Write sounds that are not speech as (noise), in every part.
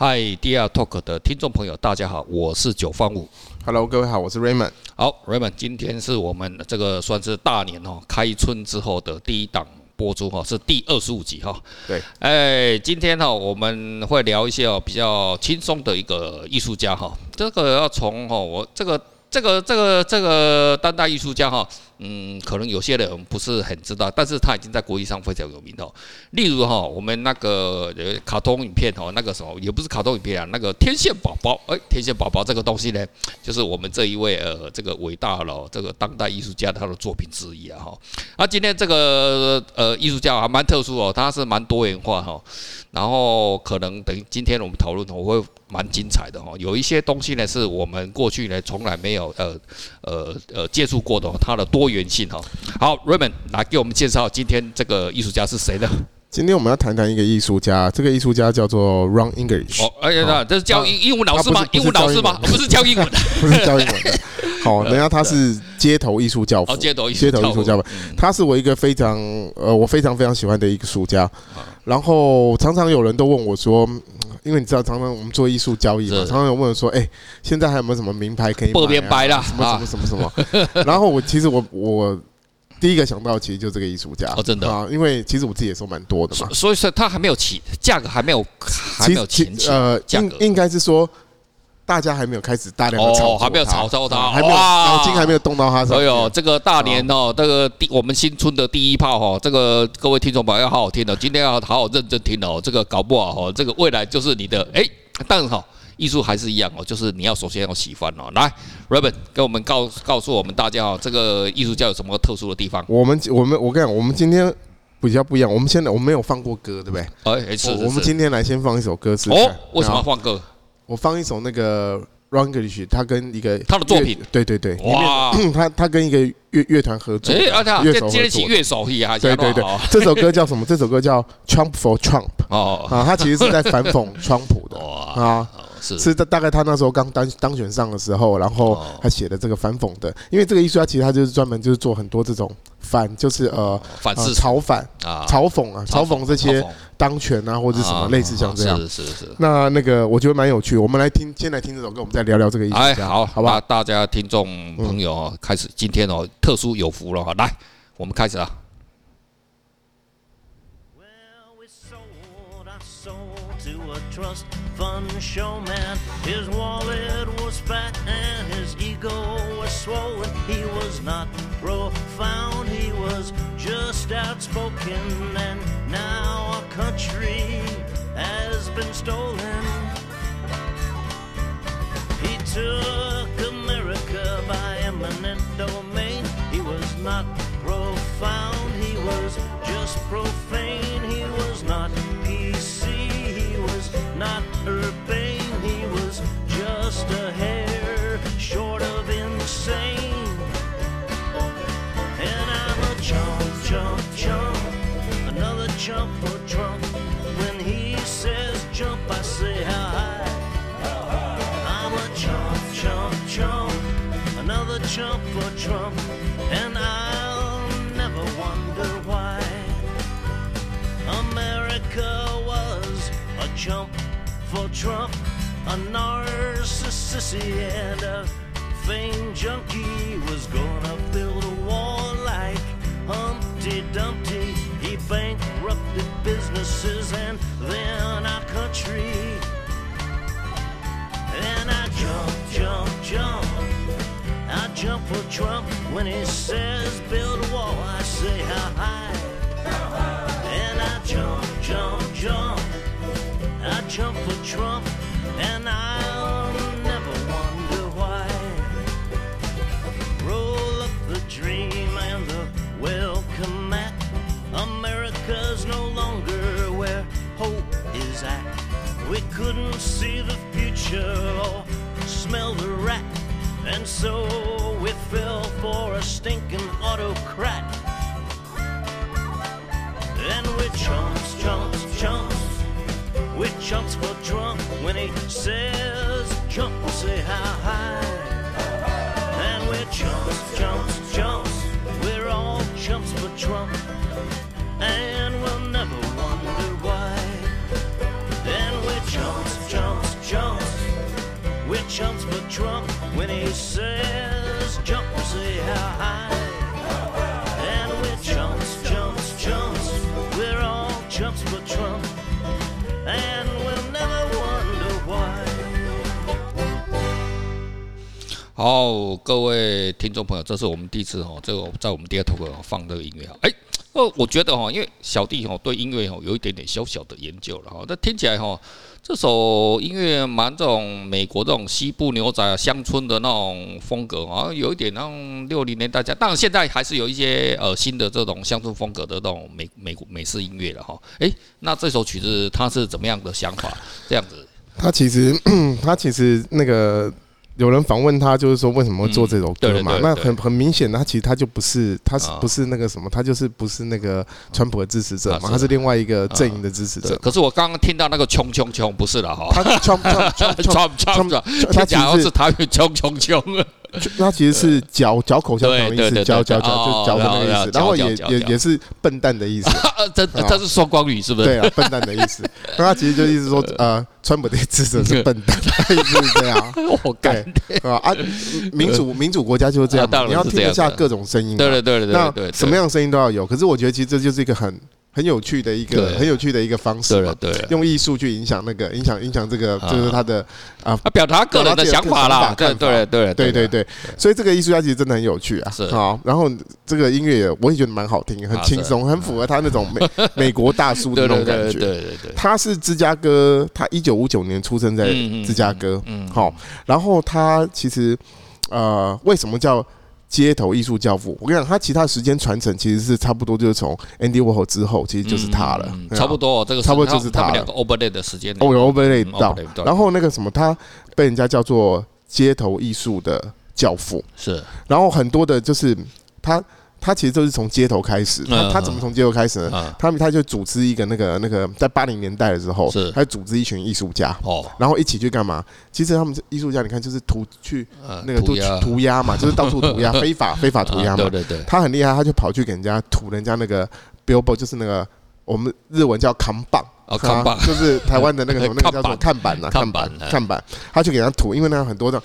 嗨，DR Talk 的听众朋友，大家好，我是九方五。Hello，各位好，我是 Raymond。好，Raymond，今天是我们这个算是大年哦，开春之后的第一档播出哈，是第二十五集哈。对，哎，今天哈我们会聊一些哦比较轻松的一个艺术家哈，这个要从哈我这个这个这个这个当代艺术家哈。嗯，可能有些人不是很知道，但是他已经在国际上非常有名哦。例如哈，我们那个呃卡通影片哦，那个什么也不是卡通影片啊，那个天线宝宝，哎，天线宝宝这个东西呢，就是我们这一位呃这个伟大了这个当代艺术家他的作品之一啊哈。那今天这个呃艺术家还蛮特殊哦，他是蛮多元化哈，然后可能等于今天我们讨论我会蛮精彩的哈，有一些东西呢是我们过去呢从来没有呃呃呃接触过的，他的多。多元性哈，好，Raymond 来给我们介绍今天这个艺术家是谁呢？今天我们要谈谈一个艺术家，这个艺术家叫做 Ron English。哦，哎呀，这是教英英文老师吗？英文老师吗？不是教英文的，(laughs) 不是教英文的。(laughs) 好，人家他是街头艺术教父，街头艺街头艺术教父。他是我一个非常呃，我非常非常喜欢的一个艺术家。然后常常有人都问我说。因为你知道，常常我们做艺术交易嘛，常常有问说：“哎、欸，现在还有没有什么名牌可以买、啊？什么什么什么什么？” (laughs) 然后我其实我我第一个想到其实就这个艺术家哦，真的啊，因为其实我自己也收蛮多的嘛，所以说他还没有起价格，还没有还没有起呃，应应该是说。大家还没有开始大量的炒，还没有炒作它，还没有脑筋还没有动到他上。哎呦，这个大年哦，这个第我们新春的第一炮哦，这个各位听众朋友要好好听哦，今天要好好认真听哦，这个搞不好哦，这个未来就是你的哎，当然哈，艺术还是一样哦，就是你要首先要喜欢哦。来，Raymond 给我们告告诉我们大家哦，这个艺术家有什么特殊的地方？我们我们我跟你讲，我们今天比较不一样，我们现在我们没有放过歌，对不对？哎，是，我们今天来先放一首歌词。哦，为什么要放歌？我放一首那个 Ron English，他跟一个他的作品，对对对，哇，他他 (clears throat) 跟一个乐乐团合作，哎，而且乐手接起乐手也还对对对，这首歌叫什么？这首歌叫 Trump for Trump，哦。啊，他其实是在反讽川普的，(laughs) 哇。啊。是是大大概他那时候刚当当选上的时候，然后他写的这个反讽的，因为这个艺术家其实他就是专门就是做很多这种反，就是呃反式嘲反啊嘲讽啊嘲讽这些当权啊或者什么类似像这样。是是是。那那个我觉得蛮有趣，我们来听，先来听这首歌，我们再聊聊这个艺术家。好，好吧，大家听众朋友啊，开始今天哦特殊有福了哈，来我们开始啊。Fun showman. His wallet was fat and his ego was swollen. He was not profound, he was just outspoken. And now our country has been stolen. He took America by eminent domain. He was not profound, he was just profane. Urbane, he was just a hair short of insane. And I'm a chump, chump, chump, another chump or trump. When he says jump, I say how high. I'm a chump, chump, chump, another chump or trump, and I'll never wonder why. America was a chump for Trump. A narcissist and a fame junkie was gonna build a wall like Humpty Dumpty. He bankrupted businesses and then our country. And I jump, jump, jump. I jump for Trump when he says build a wall. Couldn't see the future or smell the rat. And so we fell for a stinking autocrat. 好，各位听众朋友，这是我们第一次哦，这个在我们第二头放这个音乐哈。哎，哦，我觉得哈，因为小弟哈对音乐哈有一点点小小的研究了哈，那听起来哈，这首音乐蛮这种美国这种西部牛仔乡村的那种风格啊，有一点那种六零年代，当然现在还是有一些呃新的这种乡村风格的那种美美国美式音乐了哈。哎，那这首曲子它是怎么样的想法？这样子，它其实它其实那个。有人访问他，就是说为什么会做这首歌嘛？那很很明显，他其实他就不是，他是不是那个什么？他就是不是那个川普的支持者嘛？他是另外一个阵营的支持者。可是我刚刚听到那个“穷穷穷”不是了哈。他冲冲冲冲冲冲，他假如是他“冲冲冲”。他其实是嚼嚼口香糖的意思，嚼嚼嚼就嚼的那个意思，然后也也也是笨蛋的意思。(laughs) 这这是双关语是不是？对啊，笨蛋的意思。(laughs) 那他其实就意思说，呃，川普的支持者是笨蛋，(laughs) 意思是这样。我干啊啊！民主民主国家就是这样，你要听得下各种声音。对对对对对。那什么样的声音都要有。可是我觉得其实这就是一个很。很有趣的一个很有趣的一个方式嘛，对，用艺术去影响那个影响影响这个，就是他的啊，他表达个人的想法啦，对对对对对对，所以这个艺术家其实真的很有趣啊，是。好，然后这个音乐我也觉得蛮好听，很轻松，很符合他那种美 (laughs) 美国大叔的那种感觉，对对对，他是芝加哥，他一九五九年出生在芝加哥，嗯，好，然后他其实呃，为什么叫？街头艺术教父，我跟你讲，他其他时间传承其实是差不多，就是从 Andy Warhol 之后，其实就是他了。差不多，哦这个差不多就是他。两个 overlay 的时间。哦，有 overlay 到。然后那个什么，他被人家叫做街头艺术的教父。是。然后很多的，就是他。他其实就是从街头开始，他他怎么从街头开始呢？他们他就组织一个那个那个，在八零年代的时候，他组织一群艺术家，然后一起去干嘛？其实他们艺术家，你看就是涂去那个涂涂鸦嘛，就是到处涂鸦，(laughs) 非法非法涂鸦嘛。对对对，他很厉害，他就跑去给人家涂人家那个 billboard，就是那个我们日文叫扛棒。啊，看板就是台湾的那个什么，(laughs) 那个叫做看板呐，看板，(laughs) 看板，他去给他涂，因为那很多的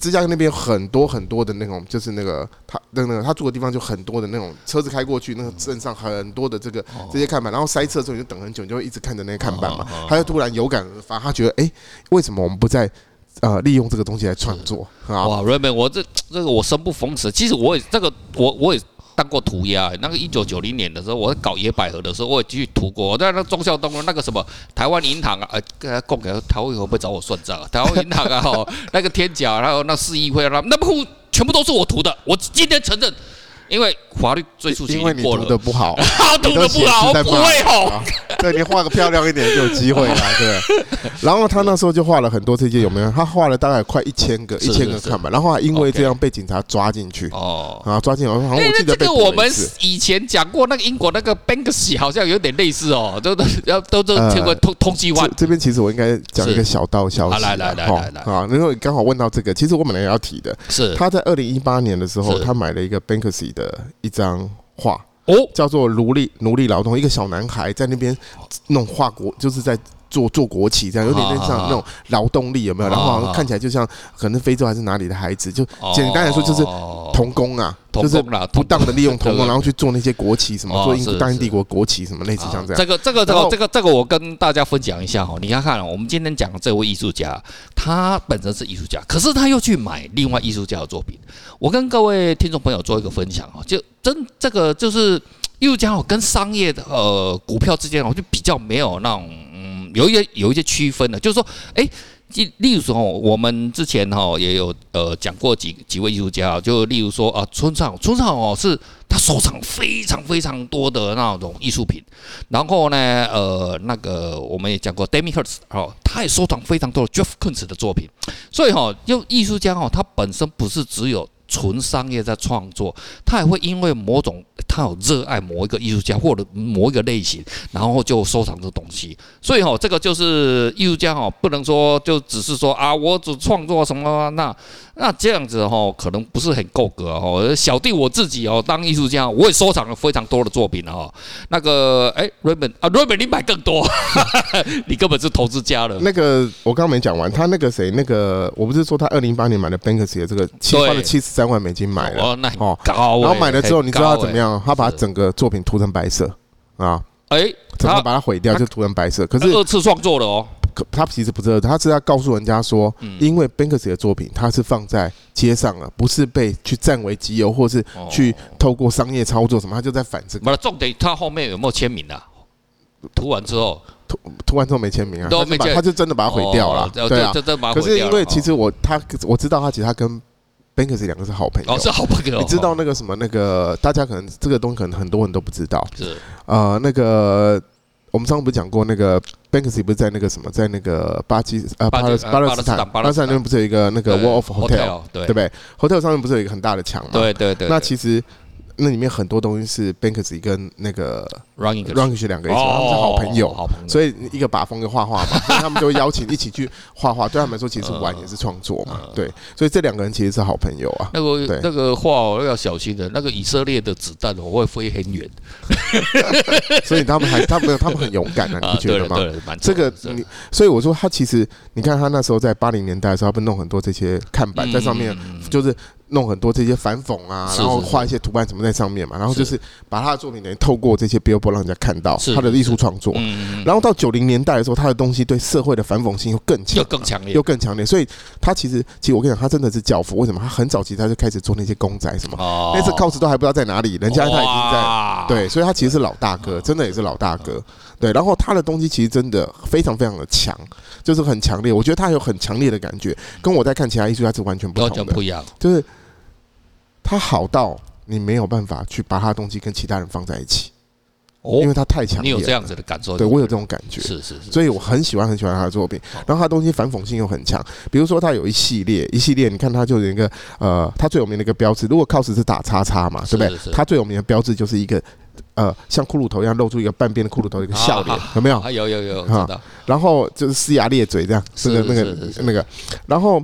芝加哥那边很多很多的那种，就是那个他那个他住的地方就很多的那种车子开过去，那个镇上很多的这个这些看板，然后塞车的时候你就等很久，你就会一直看着那些看板嘛，他就突然有感而发，他觉得哎，为什么我们不再呃利用这个东西来创作啊？哇，Raymond，我这这个我生不逢时，其实我也这个我我也。当过涂鸦，那个一九九零年的时候，我搞野百合的时候，我也去涂过。我在那忠孝东路那个什么台湾银行啊，呃，跟他供给台湾会不会找我算账啊？台湾银行啊，哈，那个天甲，然后那市议会，那那不全部都是我涂的。我今天承认。因为法律追诉期过了，因为你涂的不好，(laughs) 涂的不好，不会红。对，你画个漂亮一点就有机会了，(laughs) 对。然后他那时候就画了很多这些，有没有？他画了大概快一千个，一千个看板。然后因为这样被警察抓进去。哦。啊，抓进去。好像我记得这个我们以前讲过，那个英国那个 Banksy 好像有点类似哦，都都要都都听过通通缉犯。这边其实我应该讲一个小道消息。来来来来来。啊，然后刚好问到这个，其实我本来也要提的。是。他在二零一八年的时候，他买了一个 Banksy 的一张画哦，叫做奴隶奴隶劳动，一个小男孩在那边弄画国，就是在做做国旗，这样有点像那种劳动力，有没有？然后好像看起来就像可能非洲还是哪里的孩子，就简单来说就是童工啊，就是不当的利用童工，然后去做那些国旗什么，做英大英帝国国旗什么类似像这样。这个这个这个这个这个我跟大家分享一下哈，你看看我们今天讲的这位艺术家，他本身是艺术家，可是他又去买另外艺术家的作品。我跟各位听众朋友做一个分享啊，就真这个就是艺术家哦，跟商业的呃股票之间我，就比较没有那种嗯，有一些有一些区分的，就是说，哎，例如说我们之前哈也有呃讲过几几位艺术家，就例如说啊，村上村上哦是他收藏非常非常多的那种艺术品，然后呢呃那个我们也讲过 d a m i Hirst 哦，他也收藏非常多的 Jeff Koons 的作品，所以哈，就艺术家哦，他本身不是只有。纯商业在创作，他也会因为某种他有热爱某一个艺术家或者某一个类型，然后就收藏这东西。所以哈，这个就是艺术家哈，不能说就只是说啊，我只创作什么那那这样子哈，可能不是很够格哦。小弟我自己哦，当艺术家，我也收藏了非常多的作品哦。那个哎，Raymond 啊，Raymond 你买更多，(laughs) 你根本是投资家了。那个我刚刚没讲完，他那个谁，那个我不是说他二零一八年买的 Banksy 的这个七花了七十。三万美金买了哦，那哦，然后买了之后，你知道他怎么样？他把整个作品涂成白色啊！哎，整个把它毁掉，就涂成白色。可是二次创作的哦，可他其实不是，他是要告诉人家说，因为 Banksy 的作品，他是放在街上了，不是被去占为己有，或是去透过商业操作什么，他就在反这个。不，重点他后面有没有签名啊？涂完之后，涂涂完之后没签名啊？都没签，他就真的把它毁掉了。对啊，可是因为其实我他我知道他其实他跟 Banksy 两个是好朋友，是好朋友。你知道那个什么那个大家可能这个东西可能很多人都不知道，是呃那个。我们上次不是讲过那个 Banksy 不是在那个什么，在那个巴基呃巴勒巴勒斯坦巴勒斯坦那边不是有一个那个 Wall of Hotel 对不对？Hotel 上面不是有一个很大的墙吗？对对对。那其实。那里面很多东西是 Banksy 跟那个 Rungish 两个一起，他们是好朋友，好朋友所以一个把风，一个画画嘛，(laughs) 所以他们就会邀请一起去画画。对他们来说，其实玩也是创作嘛，对，所以这两个人其实是好朋友啊。那个那个画要小心的，那个以色列的子弹哦会飞很远，(laughs) 所以他们还他们他们很勇敢啊，你不觉得吗？这个你，所以我说他其实，你看他那时候在八零年代的时候，他不弄很多这些看板在上面，就是。弄很多这些反讽啊，然后画一些图案什么在上面嘛，然后就是把他的作品等于透过这些 billboard 让人家看到他的艺术创作。然后到九零年代的时候，他的东西对社会的反讽性又更强，又更强烈，又更强烈。所以他其实，其实我跟你讲，他真的是教父。为什么？他很早期他就开始做那些公仔什么，那次 cos 都还不知道在哪里，人家他已经在对，所以他其实是老大哥，真的也是老大哥。对，然后他的东西其实真的非常非常的强，就是很强烈。我觉得他有很强烈的感觉，跟我在看其他艺术家是完全不同的，不一样，就是。他好到你没有办法去把他的东西跟其他人放在一起，哦，因为他太强烈。你有这样子的感受？对，我有这种感觉。是是是。所以我很喜欢很喜欢他的作品，然后他的东西反讽性又很强。比如说他有一系列一系列，你看他就有一个呃，他最有名的一个标志，如果 cos 是打叉叉嘛，对不对？他最有名的标志就是一个呃，像骷髅头一样露出一个半边的骷髅头一个笑脸，(laughs) 有没有？有有有，知道。然后就是呲牙咧嘴这样，是那个那个那个，然后。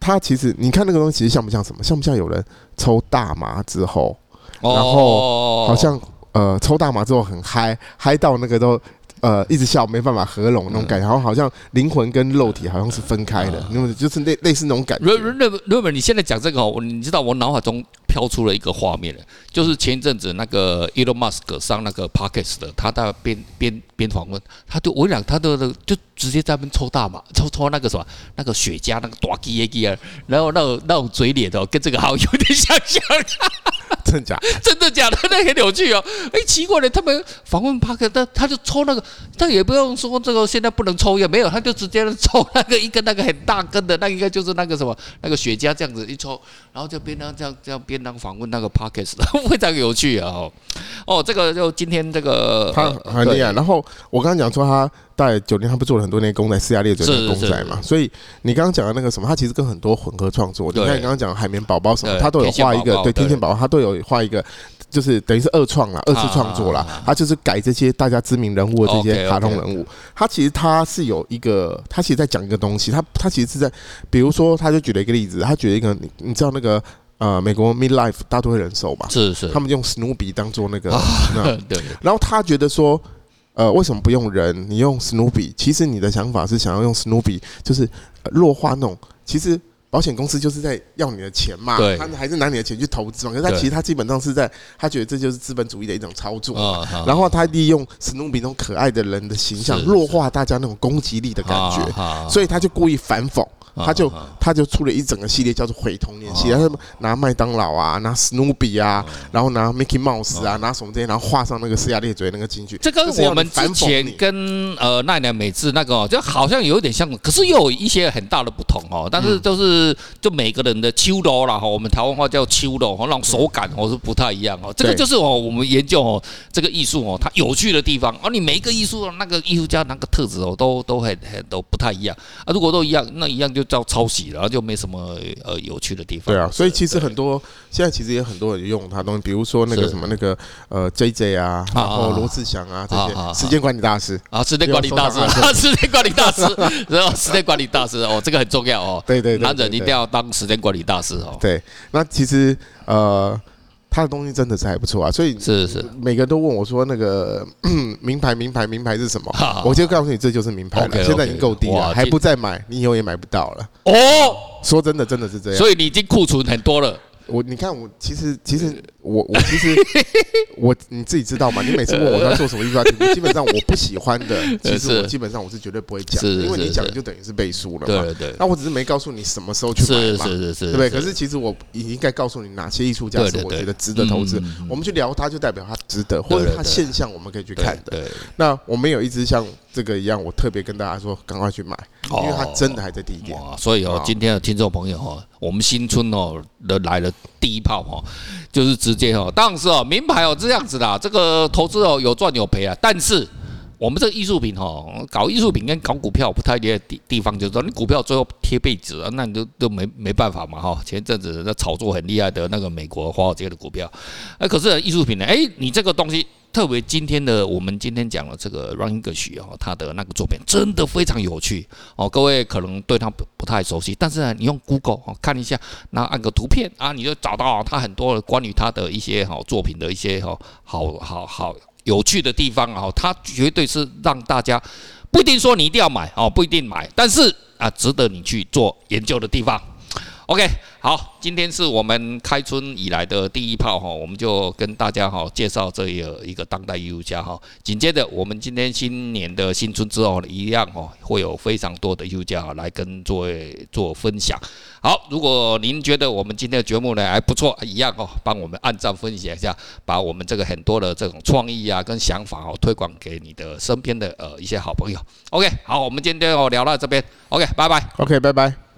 他其实，你看那个东西，其实像不像什么？像不像有人抽大麻之后，然后好像呃抽大麻之后很嗨，嗨到那个都呃一直笑，没办法合拢那种感觉，然后好像灵魂跟肉体好像是分开的，因为就是类类似那种感觉。Robert，你现在讲这个哦，你知道我脑海中飘出了一个画面了，就是前一阵子那个 Elon Musk 上那个 Podcast 的，他在边边边访问，他就我讲他的就。直接在那边抽大麻，(laughs) 抽抽那个什么，那个雪茄，那个大吉耶吉啊，然后那种那种嘴脸的，跟这个好像有点像像。真的假？(laughs) 真的假的？(laughs) 那很有趣哦。哎，奇怪了，他们访问帕克，他他就抽那个，他也不用说这个现在不能抽烟，没有，他就直接抽那个一根那个很大根的，那应该就是那个什么那个雪茄这样子一抽，然后就边当这样这样边当访问那个帕克斯，非常有趣啊。哦，哦，这个就今天这个他很厉害。然后我刚刚讲说他。在酒店，他不做了很多那些公仔，龇牙咧嘴的公仔嘛？所以你刚刚讲的那个什么，他其实跟很多混合创作。你看你刚刚讲海绵宝宝什么，他都有画一个，对，天线宝宝他都有画一个，就是等于是二创啦，二次创作啦。他就是改这些大家知名人物的这些卡通人物。他其实他是有一个，他其实在讲一个东西。他他其实是在，比如说，他就举了一个例子，他举了一个，你你知道那个呃，美国 Midlife 大都会人寿嘛？是是，他们用史努比当做那个，(laughs) 对。然后他觉得说。呃，为什么不用人？你用史努比？其实你的想法是想要用史努比，就是弱化那种。其实保险公司就是在要你的钱嘛，对，他还是拿你的钱去投资嘛。可是他其实他基本上是在，他觉得这就是资本主义的一种操作。然后他利用史努比那种可爱的人的形象，弱化大家那种攻击力的感觉，所以他就故意反讽。他就他就出了一整个系列，叫做《毁童年系列》，他拿麦当劳啊，拿史努比啊，然后拿 Mickey Mouse 啊，拿什么这些，然后画上那个龇牙咧嘴那个进去。这跟我们之前跟呃奈良美智那个就好像有点像，可是又有一些很大的不同哦。但是都是就每个人的秋楼啦哈，我们台湾话叫秋楼哈，那种手感哦是不太一样哦。这个就是哦，我们研究哦这个艺术哦，它有趣的地方。而你每一个艺术那个艺术家那个特质哦，都都很很都不太一样啊。如果都一样，那一样就。叫抄袭，然后就没什么呃有趣的地方。对啊，所以其实很多现在其实也很多人用它东西，比如说那个什么那个呃 J J 啊，然后罗志祥啊这些时间管理大师啊，时间管理大师，时间管理大师，然后时间管理大师 (laughs) 哦，这个很重要哦。对对，男人一定要当时间管理大师哦。对，那其实呃。他的东西真的是还不错啊，所以是是，每个人都问我说那个 (clears throat) 名牌名牌名牌是什么？我就告诉你，这就是名牌了。现在已经够低了，还不再买，你以后也买不到了。哦，说真的，真的是这样。所以你已经库存很多了。我你看我其实其实我我我其实 (laughs) 我你自己知道嘛？你每次问我要做什么艺术家题目，基本上我不喜欢的，其实我基本上我是绝对不会讲，因为你讲就等于是背书了嘛。对对。那我只是没告诉你什么时候去买嘛，是是是，对不对？可是其实我应该告诉你哪些艺术家是我觉得值得投资。我们去聊它，就代表它值得，或者它现象我们可以去看的。那我们有一支像这个一样，我特别跟大家说，赶快去买，因为它真的还在低点。所以哦，今天的听众朋友哈，我们新春哦的来了第一炮哈，就是直接哦，当时哦名牌哦这样子的，这个投资哦有赚有赔啊，但是。我们这个艺术品哈，搞艺术品跟搞股票不太一样的地地方，就是说你股票最后贴壁纸，那你就都没没办法嘛哈。前阵子那炒作很厉害的那个美国华尔街的股票，哎，可是艺术品呢？哎，你这个东西特别今天的我们今天讲的这个 Ron English 哦，他的那个作品真的非常有趣哦。各位可能对他不不太熟悉，但是呢，你用 Google 看一下，那按个图片啊，你就找到他很多关于他的一些好作品的一些好好好好。有趣的地方啊，他绝对是让大家不一定说你一定要买哦，不一定买，但是啊，值得你去做研究的地方。OK，好，今天是我们开春以来的第一炮哈，我们就跟大家哈介绍这一个一个当代艺术家哈。紧接着，我们今天新年的新春之后一样哈，会有非常多的艺术家来跟各位做分享。好，如果您觉得我们今天的节目呢还不错，一样哦，帮我们按赞分享一下，把我们这个很多的这种创意啊跟想法哦推广给你的身边的呃一些好朋友。OK，好，我们今天哦聊到这边。OK，拜拜。OK，拜拜。